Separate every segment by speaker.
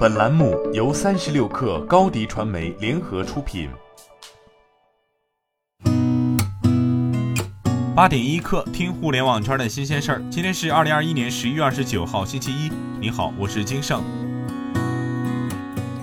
Speaker 1: 本栏目由三十六氪高低传媒联合出品。
Speaker 2: 八点一刻，听互联网圈的新鲜事儿。今天是二零二一年十一月二十九号，星期一。你好，我是金盛。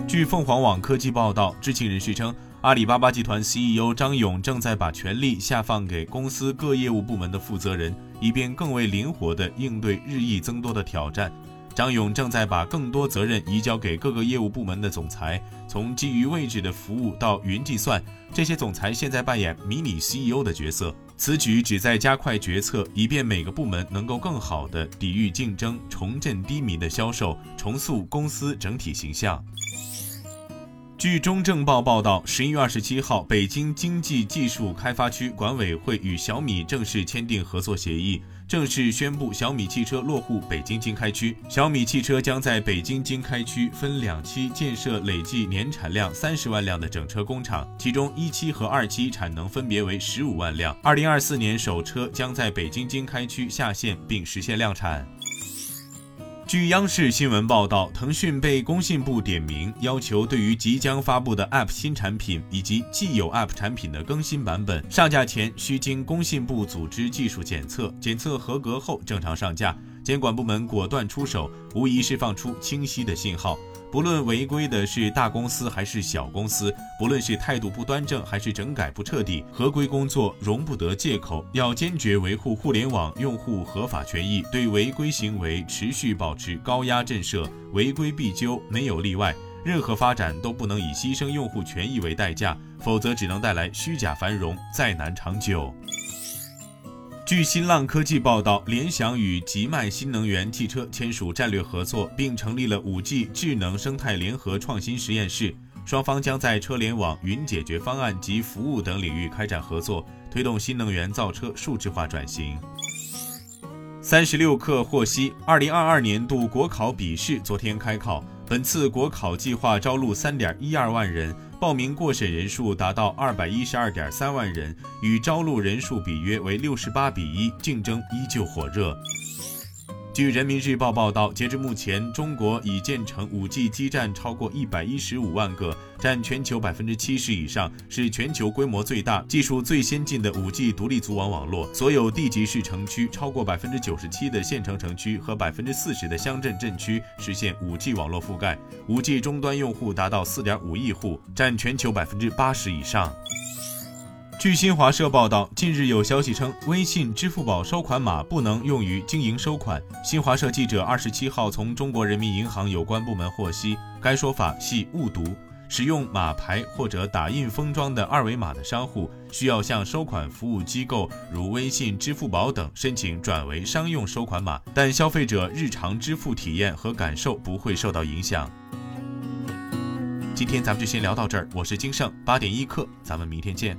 Speaker 2: 据凤凰网科技报道，知情人士称，阿里巴巴集团 CEO 张勇正在把权力下放给公司各业务部门的负责人，以便更为灵活地应对日益增多的挑战。张勇正在把更多责任移交给各个业务部门的总裁，从基于位置的服务到云计算，这些总裁现在扮演迷你 CEO 的角色。此举旨在加快决策，以便每个部门能够更好地抵御竞争，重振低迷的销售，重塑公司整体形象。据中证报报道，十一月二十七号，北京经济技术开发区管委会与小米正式签订合作协议，正式宣布小米汽车落户北京经开区。小米汽车将在北京经开区分两期建设累计年产量三十万辆的整车工厂，其中一期和二期产能分别为十五万辆。二零二四年首车将在北京经开区下线并实现量产。据央视新闻报道，腾讯被工信部点名，要求对于即将发布的 App 新产品以及既有 App 产品的更新版本上架前，需经工信部组织技术检测，检测合格后正常上架。监管部门果断出手，无疑释放出清晰的信号。不论违规的是大公司还是小公司，不论是态度不端正还是整改不彻底，合规工作容不得借口，要坚决维护互联网用户合法权益，对违规行为持续保持高压震慑，违规必究，没有例外。任何发展都不能以牺牲用户权益为代价，否则只能带来虚假繁荣，再难长久。据新浪科技报道，联想与极迈新能源汽车签署战略合作，并成立了 5G 智能生态联合创新实验室。双方将在车联网、云解决方案及服务等领域开展合作，推动新能源造车数字化转型。三十六氪获悉，二零二二年度国考笔试昨天开考，本次国考计划招录三点一二万人。报名过审人数达到二百一十二点三万人，与招录人数比约为六十八比一，竞争依旧火热。据人民日报报道，截至目前，中国已建成 5G 基站超过一百一十五万个，占全球百分之七十以上，是全球规模最大、技术最先进的 5G 独立组网网络。所有地级市城区超过百分之九十七的县城城区和百分之四十的乡镇镇区实现 5G 网络覆盖，5G 终端用户达到四点五亿户，占全球百分之八十以上。据新华社报道，近日有消息称，微信、支付宝收款码不能用于经营收款。新华社记者二十七号从中国人民银行有关部门获悉，该说法系误读。使用码牌或者打印封装的二维码的商户，需要向收款服务机构如微信、支付宝等申请转为商用收款码，但消费者日常支付体验和感受不会受到影响。今天咱们就先聊到这儿，我是金盛，八点一刻，咱们明天见。